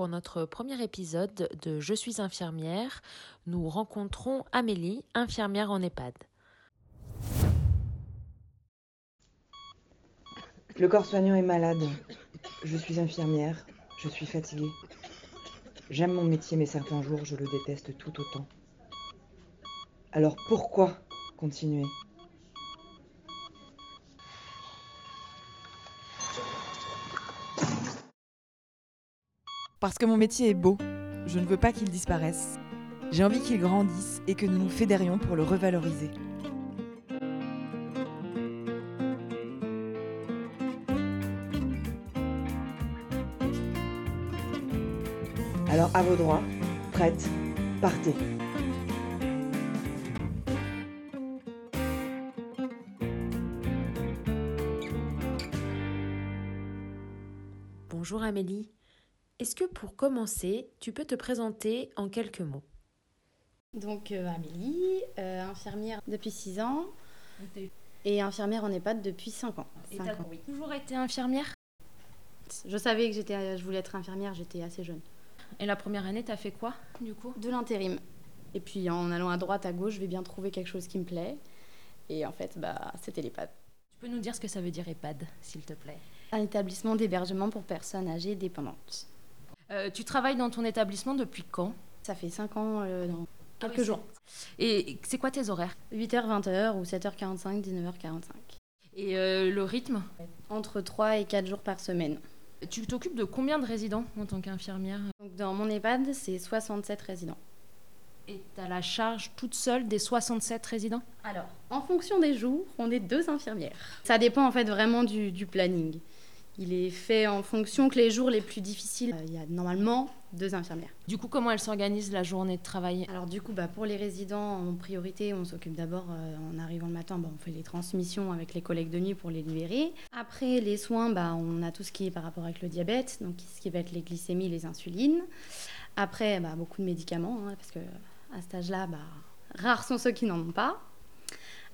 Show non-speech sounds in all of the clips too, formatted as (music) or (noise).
pour notre premier épisode de Je suis infirmière, nous rencontrons Amélie, infirmière en EHPAD. Le corps soignant est malade. Je suis infirmière. Je suis fatiguée. J'aime mon métier, mais certains jours, je le déteste tout autant. Alors pourquoi continuer? Parce que mon métier est beau. Je ne veux pas qu'il disparaisse. J'ai envie qu'il grandisse et que nous nous fédérions pour le revaloriser. Alors à vos droits, prête, partez. Bonjour Amélie. Est-ce que pour commencer, tu peux te présenter en quelques mots? Donc euh, Amélie, euh, infirmière depuis 6 ans et infirmière en EHPAD depuis 5 ans. Et Cinq t'as ans. toujours été infirmière? Je savais que j'étais, je voulais être infirmière, j'étais assez jeune. Et la première année, t'as fait quoi du coup? De l'intérim. Et puis en allant à droite, à gauche, je vais bien trouver quelque chose qui me plaît. Et en fait, bah, c'était l'EHPAD. Tu peux nous dire ce que ça veut dire EHPAD, s'il te plaît? Un établissement d'hébergement pour personnes âgées dépendantes. Euh, Tu travailles dans ton établissement depuis quand? Ça fait 5 ans euh, dans Ah quelques oui, jours. Et c'est quoi tes horaires? 8h, 20h ou 7h45, 19h45. Et euh, le rythme? Entre 3 et 4 jours par semaine. Tu t'occupes de combien de résidents en tant qu'infirmière? Donc dans mon EHPAD, c'est 67 résidents. Et tu as la charge toute seule des 67 résidents? Alors, en fonction des jours, on est deux infirmières. Ça dépend en fait vraiment du, du planning. Il est fait en fonction que les jours les plus difficiles, euh, il y a normalement deux infirmières. Du coup, comment elle s'organise la journée de travail? Alors du coup, bah, pour les résidents, en priorité, on s'occupe d'abord, euh, en arrivant le matin, bah, on fait les transmissions avec les collègues de nuit pour les libérer. Après, les soins, bah, on a tout ce qui est par rapport avec le diabète, donc ce qui va être les glycémies, les insulines. Après, bah, beaucoup de médicaments, hein, parce que à cet âge-là, bah, rares sont ceux qui n'en ont pas.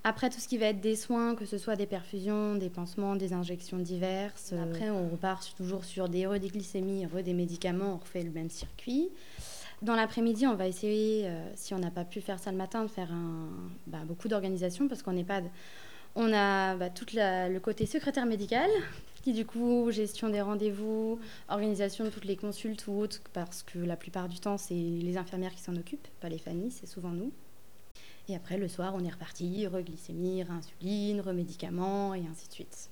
Après, tout ce qui va être des soins, que ce soit des perfusions, des pansements, des injections diverses. Après, on repart toujours sur des re des glycémies, re des médicaments, on refait le même circuit. Dans l'après-midi, on va essayer, euh, si on n'a pas pu faire ça le matin, de faire bah, beaucoup d'organisation parce qu'on EHPAD, on a bah, tout le côté secrétaire médical, qui du coup, gestion des rendez-vous, organisation de toutes les consultes ou autres, parce que la plupart du temps, c'est les infirmières qui s'en occupent, pas les familles, c'est souvent nous. Et après, le soir, on est reparti, reglycémie, insuline, remédicaments, et ainsi de suite.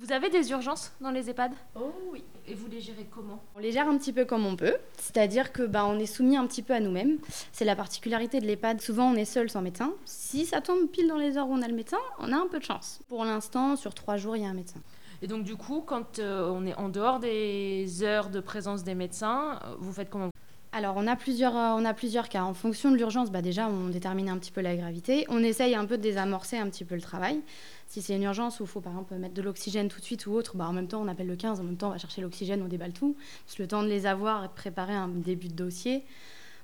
Vous avez des urgences dans les EHPAD? Oh oui Et vous les gérez comment? On les gère un petit peu comme on peut, c'est-à-dire que bah, on est soumis un petit peu à nous-mêmes. C'est la particularité de l'EHPAD. Souvent, on est seul sans médecin. Si ça tombe pile dans les heures où on a le médecin, on a un peu de chance. Pour l'instant, sur trois jours, il y a un médecin. Et donc, du coup, quand euh, on est en dehors des heures de présence des médecins, euh, vous faites comment? Alors, on a plusieurs, euh, on a plusieurs cas. En fonction de l'urgence, bah, déjà, on détermine un petit peu la gravité. On essaye un peu de désamorcer un petit peu le travail. Si c'est une urgence où il faut, par exemple, mettre de l'oxygène tout de suite ou autre, bah, en même temps, on appelle le 15, en même temps, on va chercher l'oxygène, on déballe tout. Parce le temps de les avoir et préparer un début de dossier,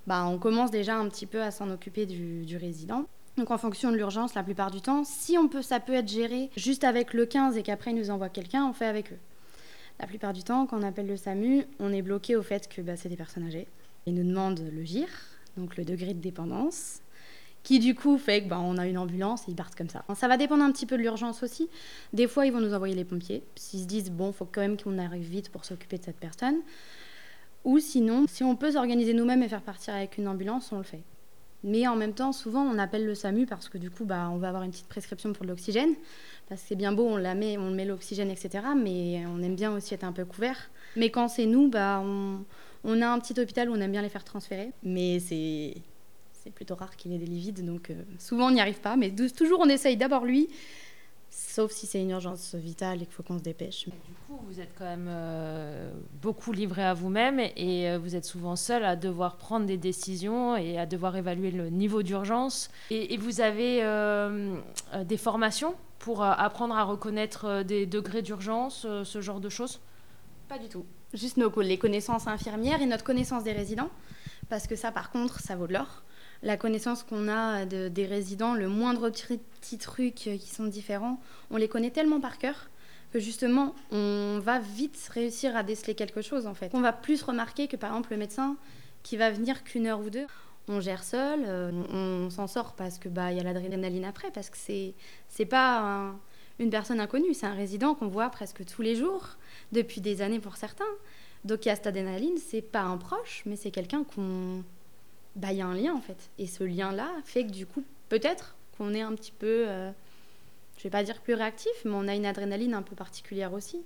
bah, on commence déjà un petit peu à s'en occuper du, résident. Donc en fonction de l'urgence, la plupart du temps, si on peut, ça peut être géré juste avec le 15 et qu'après ils nous envoient quelqu'un, on fait avec eux. La plupart du temps, quand on appelle le SAMU, on est bloqué au fait que c'est des personnes âgées. Ils nous demandent le GIR, donc le degré de dépendance, qui du coup fait que bah, on a une ambulance et ils partent comme ça. Ça va dépendre un petit peu de l'urgence aussi. Des fois, ils vont nous envoyer les pompiers, s'ils se disent bon, faut quand même qu'on arrive vite pour s'occuper de cette personne. Ou sinon, si on peut s'organiser nous-mêmes et faire partir avec une ambulance, on le fait. Mais en même temps, souvent, on appelle le SAMU parce que du coup, bah, on va avoir une petite prescription pour de l'oxygène. Parce que c'est bien beau, on la met, on met l'oxygène, etc. Mais on aime bien aussi être un peu couvert. Mais quand c'est nous, bah, on, on a un petit hôpital où on aime bien les faire transférer. Mais c'est c'est plutôt rare qu'il ait des lits vides, donc euh, souvent on n'y arrive pas. Mais toujours, on essaye d'abord lui, sauf si c'est une urgence vitale et qu'il faut qu'on se dépêche. Du coup, vous êtes quand même euh, beaucoup livré à vous-même et euh, vous êtes souvent seul à devoir prendre des décisions et à devoir évaluer le niveau d'urgence. Et, et vous avez des formations pour apprendre à reconnaître des degrés d'urgence, ce genre de choses? Pas du tout. Juste nos, les connaissances infirmières et notre connaissance des résidents. Parce que ça, par contre, ça vaut de l'or. La connaissance qu'on a de- des résidents, le moindre petit, truc euh, qui sont différents, on les connaît tellement par cœur que justement, on va vite réussir à déceler quelque chose en fait. On va plus remarquer que par exemple le médecin qui va venir qu'une heure ou deux, on gère seul, euh, on, s'en sort parce que bah y a l'adrénaline après, parce que c'est c'est pas une personne inconnue, c'est un résident qu'on voit presque tous les jours depuis des années pour certains. Donc il y a cette adrénaline, c'est pas un proche, mais c'est quelqu'un qu'on bah il y a un lien en fait, et ce lien là fait que du coup peut-être qu'on est un petit peu euh, je vais pas dire plus réactif, mais on a une adrénaline un peu particulière aussi.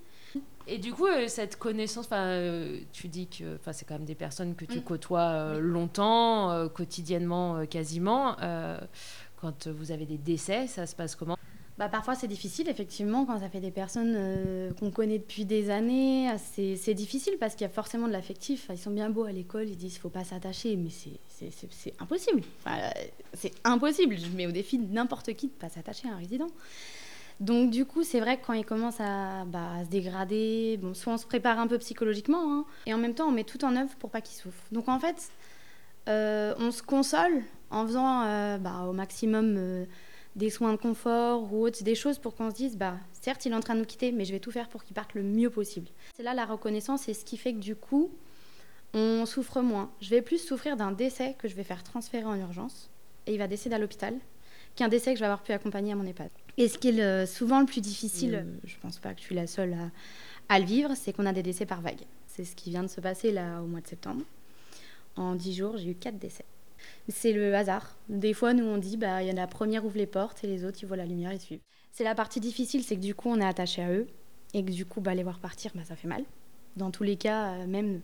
Et du coup, euh, cette connaissance, euh, tu dis que c'est quand même des personnes que tu mm. côtoies euh, longtemps, quotidiennement quasiment. quand vous avez des décès, ça se passe comment? Bah, Parfois, c'est difficile, effectivement, quand ça fait des personnes qu'on connaît depuis des années. C'est difficile parce qu'il y a forcément de l'affectif. Ils sont bien beaux à l'école, ils disent qu'il ne faut pas s'attacher, mais c'est impossible. c'est impossible. Je mets au défi n'importe qui de ne pas s'attacher à un résident. Donc du coup, c'est vrai que quand il commence à, bah, se dégrader, bon, soit on se prépare un peu psychologiquement, hein, et en même temps on met tout en œuvre pour pas qu'il souffre. Donc en fait, euh, on se console en faisant euh, bah, au maximum euh, des soins de confort ou autres, des choses pour qu'on se dise, bah, certes il est en train de nous quitter, mais je vais tout faire pour qu'il parte le mieux possible. C'est là la reconnaissance et ce qui fait que du coup, on souffre moins. Je vais plus souffrir d'un décès que je vais faire transférer en urgence, et il va décéder à l'hôpital, qu'un décès que je vais avoir pu accompagner à mon EHPAD. Et ce qui est souvent le plus difficile, mm. je pense pas que je suis la seule à, le vivre, c'est qu'on a des décès par vague. C'est ce qui vient de se passer là au mois de septembre. En dix jours, j'ai eu quatre décès. C'est le hasard. Des fois, nous, on dit, bah, il y en a la première ouvre les portes et les autres, ils voient la lumière, ils suivent. C'est la partie difficile, c'est que du coup, on est attaché à eux et que du coup, bah, les voir partir, bah, ça fait mal. Dans tous les cas, euh, même,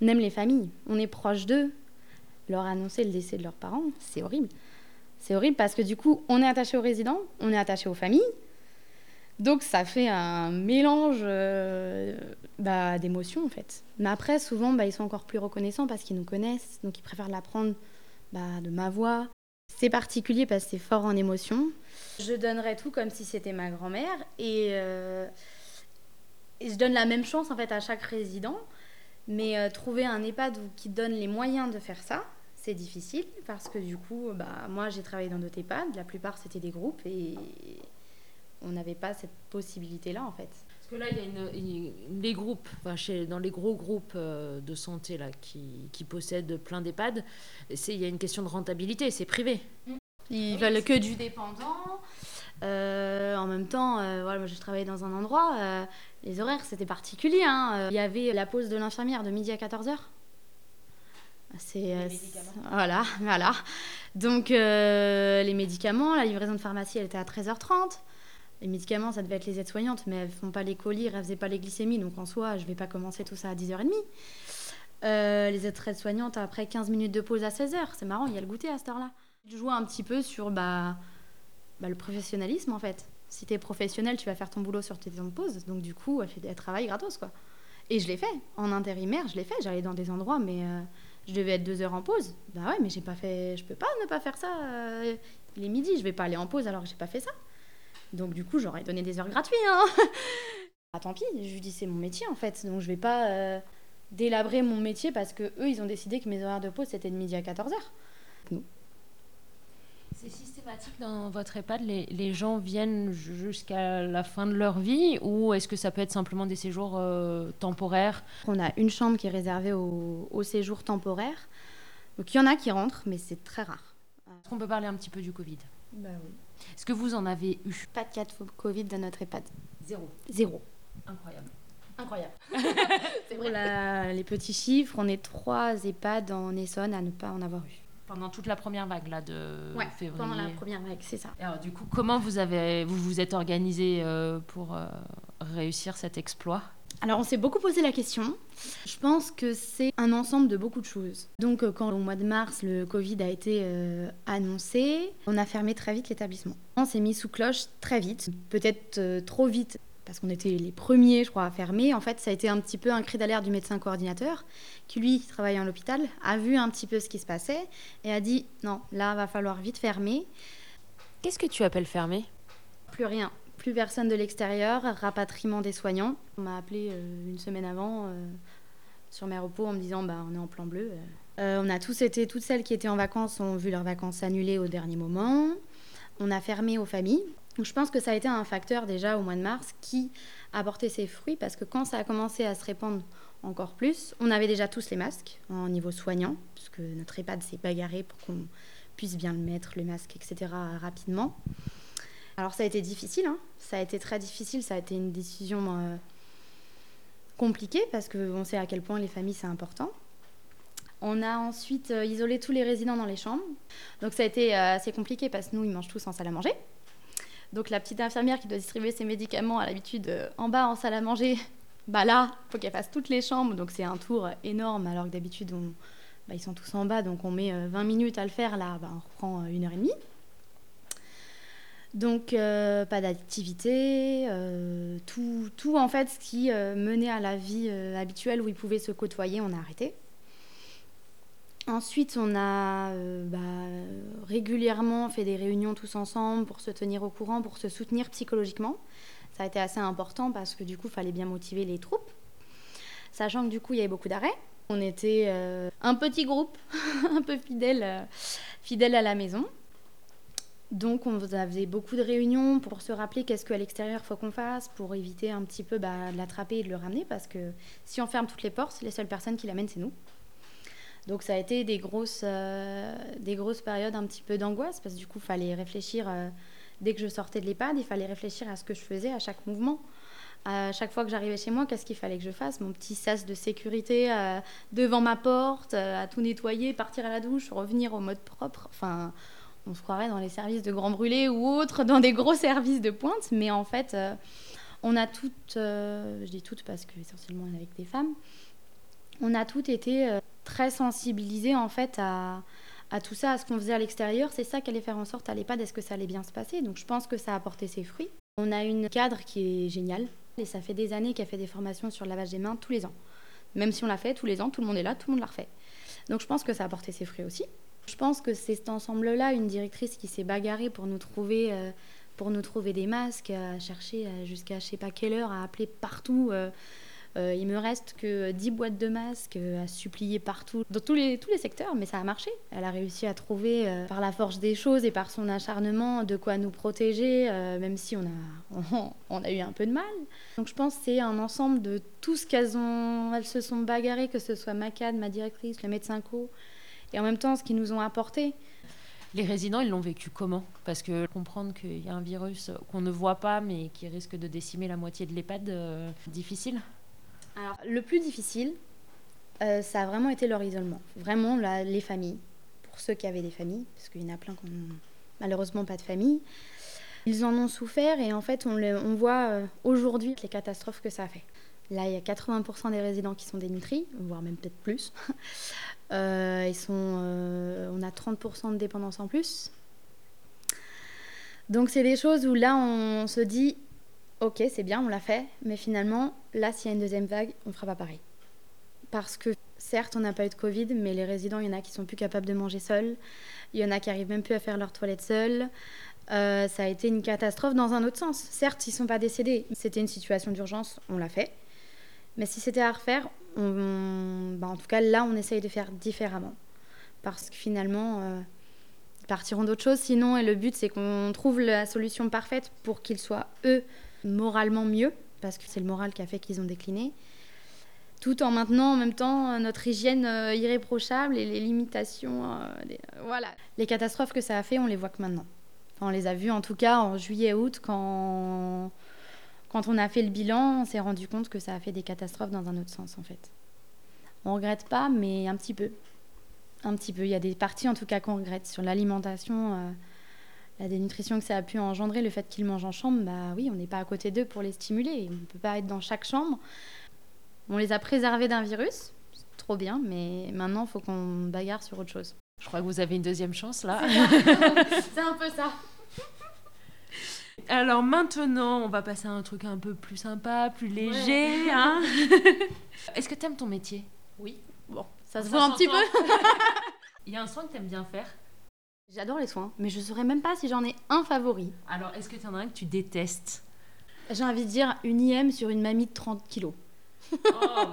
même les familles, on est proche d'eux. Leur annoncer le décès de leurs parents, c'est horrible. C'est horrible parce que du coup, on est attaché aux résidents, on est attaché aux familles. Donc ça fait un mélange euh, bah, d'émotions en fait. Mais après, souvent, bah, ils sont encore plus reconnaissants parce qu'ils nous connaissent, donc ils préfèrent l'apprendre bah, de ma voix. C'est particulier parce que c'est fort en émotion. Je donnerais tout comme si c'était ma grand-mère et, euh, je donne la même chance en fait à chaque résident. Mais euh, trouver un EHPAD qui donne les moyens de faire ça, c'est difficile parce que du coup, bah, moi j'ai travaillé dans d'autres EHPAD, la plupart c'était des groupes et on n'avait pas cette possibilité-là en fait. Parce que là, il y a une, les groupes, enfin, chez, dans les gros groupes euh, de santé là, qui, qui possèdent plein d'EHPAD, il y a une question de rentabilité, c'est privé. Ils veulent que du dépendant. Euh, en même temps, euh, voilà, moi j'ai travaillé dans un endroit, les horaires c'était particulier. Hein. Il y avait la pause de l'infirmière de midi à 14h. C'est voilà, voilà. Donc les médicaments, la livraison de pharmacie, elle était à 13h30. Les médicaments, ça devait être les aides-soignantes, mais elles font pas les colis, elles faisaient pas les glycémies, donc en soi, je vais pas commencer tout ça à 10h30. Euh, les aides-soignantes, après 15 minutes de pause à 16h, c'est marrant, il y a le goûter à cette heure-là. Je joue un petit peu sur bah, bah, le professionnalisme en fait. Si tu es professionnel, tu vas faire ton boulot sur tes temps de pause, donc du coup, elle, fait, travaille gratos quoi. Et je l'ai fait, en intérimaire, je l'ai fait, j'allais dans des endroits, mais je devais être deux heures en pause. Bah ouais, mais j'ai pas fait, je peux pas ne pas faire ça. Euh, il est midi, je vais pas aller en pause alors que j'ai pas fait ça. Donc du coup, j'aurais donné des heures gratuites. Hein (laughs) ah, tant pis, je lui dis c'est mon métier en fait, donc je vais pas euh, délabrer mon métier parce que eux, ils ont décidé que mes horaires de pause c'était de midi à 14 heures. C'est systématique dans votre EHPAD les, les gens viennent jusqu'à la fin de leur vie ou est-ce que ça peut être simplement des séjours euh, temporaires? On a une chambre qui est réservée aux, séjours temporaires. Donc il y en a qui rentrent, mais c'est très rare. Est-ce qu'on peut parler un petit peu du Covid? Bah oui. Est-ce que vous en avez eu Pas de cas de Covid dans notre EHPAD. Zéro. Zéro. Incroyable. Incroyable. (laughs) c'est vrai. les petits chiffres, on est trois EHPAD en Essonne à ne pas en avoir eu pendant toute la première vague là de février. Pendant la première vague, c'est ça. Alors du coup, comment vous avez vous vous êtes organisé euh, pour euh, réussir cet exploit? Alors on s'est beaucoup posé la question. Je pense que c'est un ensemble de beaucoup de choses. Donc euh, quand au mois de mars le Covid a été annoncé, on a fermé très vite l'établissement. On s'est mis sous cloche très vite, peut-être trop vite parce qu'on était les premiers, je crois, à fermer. En fait, ça a été un petit peu un cri d'alerte du médecin coordinateur, qui lui, qui travaillait en l'hôpital, a vu un petit peu ce qui se passait et a dit non, là, va falloir vite fermer. Qu'est-ce que tu appelles fermer? Plus rien, plus personne de l'extérieur, rapatriement des soignants. On m'a appelé euh, une semaine avant euh, sur mes repos en me disant bah on est en plan bleu. Euh, on a tous été, toutes celles qui étaient en vacances ont vu leurs vacances annulées au dernier moment. On a fermé aux familles. Je pense que ça a été un facteur déjà au mois de mars qui a porté ses fruits parce que quand ça a commencé à se répandre encore plus, on avait déjà tous les masques en niveau soignant, puisque notre EHPAD s'est bagarré pour qu'on puisse bien le mettre, le masque, etc. rapidement. Alors ça a été difficile, hein. ça a été très difficile, ça a été une décision euh, compliquée parce qu'on sait à quel point les familles c'est important. On a ensuite euh, isolé tous les résidents dans les chambres. Donc ça a été euh, assez compliqué parce que nous, ils mangent tous en salle à manger. Donc la petite infirmière qui doit distribuer ses médicaments à l'habitude en bas en salle à manger, (laughs) bah là, faut qu'elle fasse toutes les chambres. Donc c'est un tour énorme alors que d'habitude, bah, ils sont tous en bas. Donc on met 20 minutes à le faire. Là, bah, on reprend une heure et demie. Donc pas d'activité, tout, tout, en fait ce qui menait à la vie habituelle où ils pouvaient se côtoyer, on a arrêté. Ensuite, on a euh, bah, régulièrement fait des réunions tous ensemble pour se tenir au courant, pour se soutenir psychologiquement. Ça a été assez important parce que du coup, il fallait bien motiver les troupes. Sachant que du coup, il y avait beaucoup d'arrêts. On était euh, un petit groupe, (laughs) un peu fidèle, euh, fidèle à la maison. Donc, on faisait beaucoup de réunions pour se rappeler qu'est-ce qu'à l'extérieur faut qu'on fasse, pour éviter un petit peu bah, de l'attraper et de le ramener, parce que si on ferme toutes les portes, les seules personnes qui l'amènent, c'est nous. Donc ça a été des grosses, euh, des grosses périodes un petit peu d'angoisse parce que du coup, il fallait réfléchir, euh, dès que je sortais de l'EHPAD, il fallait réfléchir à ce que je faisais à chaque mouvement. À chaque fois que j'arrivais chez moi, qu'est-ce qu'il fallait que je fasse? Mon petit sas de sécurité euh, devant ma porte, à tout nettoyer, partir à la douche, revenir au mode propre. Enfin, on se croirait dans les services de Grand Brûlé ou autres, dans des gros services de pointe. Mais en fait, on a toutes, je dis toutes parce que essentiellement on est avec des femmes, on a toutes été très sensibilisée en fait à, tout ça, à ce qu'on faisait à l'extérieur. C'est ça qui allait faire en sorte à l'EHPAD, est-ce que ça allait bien se passer? Donc je pense que ça a apporté ses fruits. On a une cadre qui est géniale et ça fait des années qu'elle fait des formations sur le lavage des mains tous les ans. Même si on l'a fait tous les ans, tout le monde est là, tout le monde l'a refait. Donc je pense que ça a apporté ses fruits aussi. Je pense que c'est cet ensemble-là, une directrice qui s'est bagarrée pour nous trouver, euh, pour nous trouver des masques, à chercher euh, jusqu'à je sais pas quelle heure, à appeler partout. Euh, euh, il me reste que 10 boîtes de masques euh, à supplier partout, dans tous les, tous les secteurs, mais ça a marché. Elle a réussi à trouver, par la force des choses et par son acharnement, de quoi nous protéger, même si on a, (laughs) on, a eu un peu de mal. Donc je pense que c'est un ensemble de tout ce qu'elles ont, elles se sont bagarrées, que ce soit Macad, ma directrice, le médecin co, et en même temps ce qu'ils nous ont apporté. Les résidents, ils l'ont vécu comment? Parce que comprendre qu'il y a un virus qu'on ne voit pas, mais qui risque de décimer la moitié de l'EHPAD, difficile? Alors, le plus difficile, euh, ça a vraiment été leur isolement. Vraiment, les familles. Pour ceux qui avaient des familles, parce qu'il y en a plein qui n'ont malheureusement pas de famille. Ils en ont souffert et en fait, on, voit euh, aujourd'hui les catastrophes que ça a fait. Là, il y a 80% des résidents qui sont dénutris, voire même peut-être plus. (laughs) Euh, ils sont, on a 30% de dépendance en plus. Donc, c'est des choses où là, on se dit, ok, c'est bien, on l'a fait, mais finalement, là, s'il y a une deuxième vague, on ne fera pas pareil. Parce que certes, on n'a pas eu de Covid, mais les résidents, il y en a qui sont plus capables de manger seuls, il y en a qui arrivent même plus à faire leur toilette seuls. Euh, ça a été une catastrophe dans un autre sens. Certes, ils ne sont pas décédés. C'était une situation d'urgence, on l'a fait. Mais si c'était à refaire, bah, en tout cas, là, on essaye de faire différemment. Parce que finalement, euh, ils partiront d'autre chose. Sinon, et le but, c'est qu'on trouve la solution parfaite pour qu'ils soient, eux, moralement mieux, parce que c'est le moral qui a fait qu'ils ont décliné, tout en maintenant en même temps notre hygiène euh, irréprochable et les limitations. Euh, euh, voilà. Les catastrophes que ça a fait, on les voit que maintenant. on les a vues en tout cas en juillet-août, quand, quand on a fait le bilan, on s'est rendu compte que ça a fait des catastrophes dans un autre sens en fait. On regrette pas, mais un petit peu. Un petit peu. Il y a des parties en tout cas qu'on regrette sur l'alimentation la dénutrition que ça a pu engendrer, le fait qu'ils mangent en chambre, bah oui, on n'est pas à côté d'eux pour les stimuler. On ne peut pas être dans chaque chambre. On les a préservés d'un virus, trop bien, mais maintenant, il faut qu'on bagarre sur autre chose. Je crois que vous avez une deuxième chance là. C'est (laughs) un peu ça. Alors maintenant, on va passer à un truc un peu plus sympa, plus léger. (laughs) Hein Est-ce que tu aimes ton métier? Oui. Bon, ça se voit un petit peu. (laughs) (laughs) Il y a un soin que tu aimes bien faire? J'adore les soins, mais je ne saurais même pas si j'en ai un favori. Alors, est-ce que tu en as un que tu détestes? J'ai envie de dire une IM sur une mamie de 30 kilos. Oh,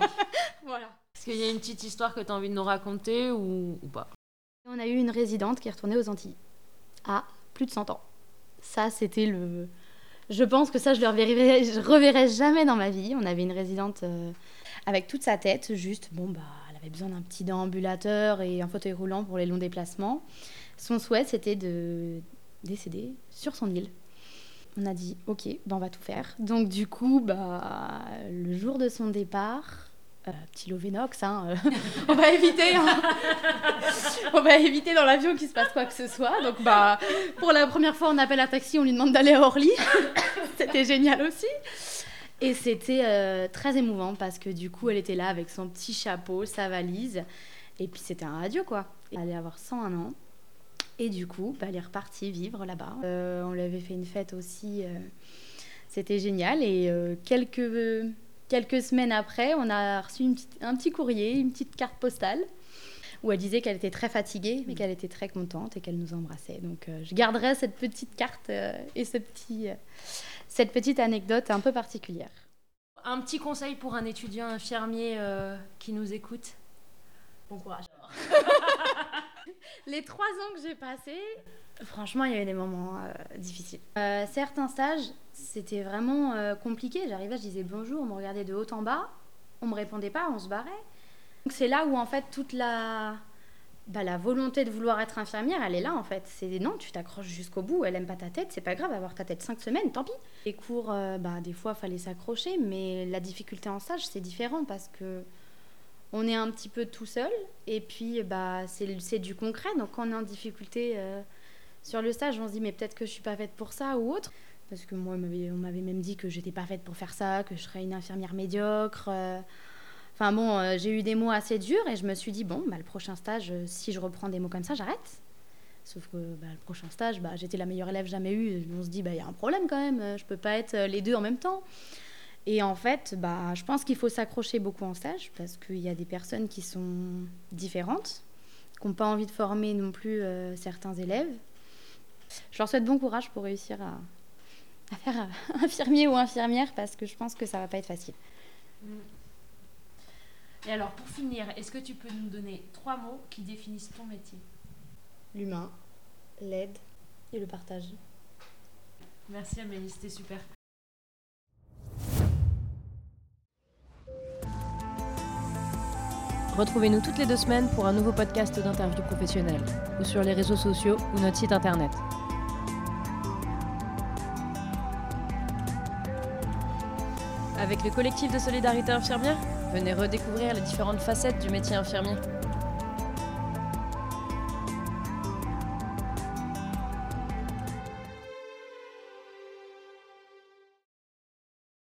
voilà. Est-ce qu'il y a une petite histoire que tu as envie de nous raconter ou, pas? On a eu une résidente qui est retournée aux Antilles à plus de 100 ans. Ça, c'était le. Je pense que ça, je le reverrai, je reverrai jamais dans ma vie. On avait une résidente euh, avec toute sa tête, juste, bon, bah, elle avait besoin d'un petit déambulateur et un fauteuil roulant pour les longs déplacements. Son souhait, c'était de décéder sur son île. On a dit, ok, bah, on va tout faire. Donc, du coup, bah, le jour de son départ, euh, petit Lovenox, hein, euh, (laughs) on va éviter, hein. on va éviter dans l'avion qu'il se passe quoi que ce soit. Donc, bah, pour la première fois, on appelle un taxi, on lui demande d'aller à Orly. (laughs) c'était génial aussi. Et c'était euh, très émouvant parce que du coup, elle était là avec son petit chapeau, sa valise. Et puis, c'était un adieu, quoi. Elle allait avoir 101 ans. Et du coup, bah, elle est repartie vivre là-bas. On lui avait fait une fête aussi. c'était génial. Et quelques, quelques semaines après, on a reçu une petite- un petit courrier, une petite carte postale, où elle disait qu'elle était très fatiguée, mais qu'elle était très contente et qu'elle nous embrassait. Donc euh, je garderai cette petite carte euh, et ce petit, euh, cette petite anecdote un peu particulière. Un petit conseil pour un étudiant infirmier qui nous écoute Bon courage. (laughs) (laughs) Les trois ans que j'ai passés, franchement, il y a eu des moments euh, difficiles. Euh, certains stages, c'était vraiment euh, compliqué. J'arrivais, je disais bonjour, on me regardait de haut en bas, on me répondait pas, on se barrait. Donc c'est là où en fait toute la, bah, la volonté de vouloir être infirmière, elle est là en fait. C'est non, tu t'accroches jusqu'au bout, elle aime pas ta tête, c'est pas grave, avoir ta tête cinq semaines, tant pis. Les cours, bah, des fois, fallait s'accrocher, mais la difficulté en stage, c'est différent parce que on est un petit peu tout seul et puis bah c'est du concret. Donc quand on est en difficulté euh, sur le stage on se dit mais peut-être que je suis pas faite pour ça ou autre. Parce que moi on m'avait- même dit que j'étais pas faite pour faire ça que je serais une infirmière médiocre euh. enfin bon euh, j'ai eu des mots assez durs et je me suis dit bon bah le prochain stage si je reprends des mots comme ça j'arrête. Sauf que bah, le prochain stage bah, j'étais la meilleure élève jamais eue. On se dit bah il y a un problème quand même je peux pas être les deux en même temps et en fait, bah, je pense qu'il faut s'accrocher beaucoup en stage parce qu'il y a des personnes qui sont différentes, qui n'ont pas envie de former non plus euh, certains élèves. Je leur souhaite bon courage pour réussir à, à faire euh, (laughs) infirmier ou infirmière parce que je pense que ça va pas être facile. Et alors, pour finir, est-ce que tu peux nous donner trois mots qui définissent ton métier? L'humain, l'aide et le partage. Merci Amélie, c'était super. Retrouvez-nous toutes les deux semaines pour un nouveau podcast d'interview professionnelle, ou sur les réseaux sociaux ou notre site internet. Avec le collectif de solidarité infirmière, venez redécouvrir les différentes facettes du métier infirmier.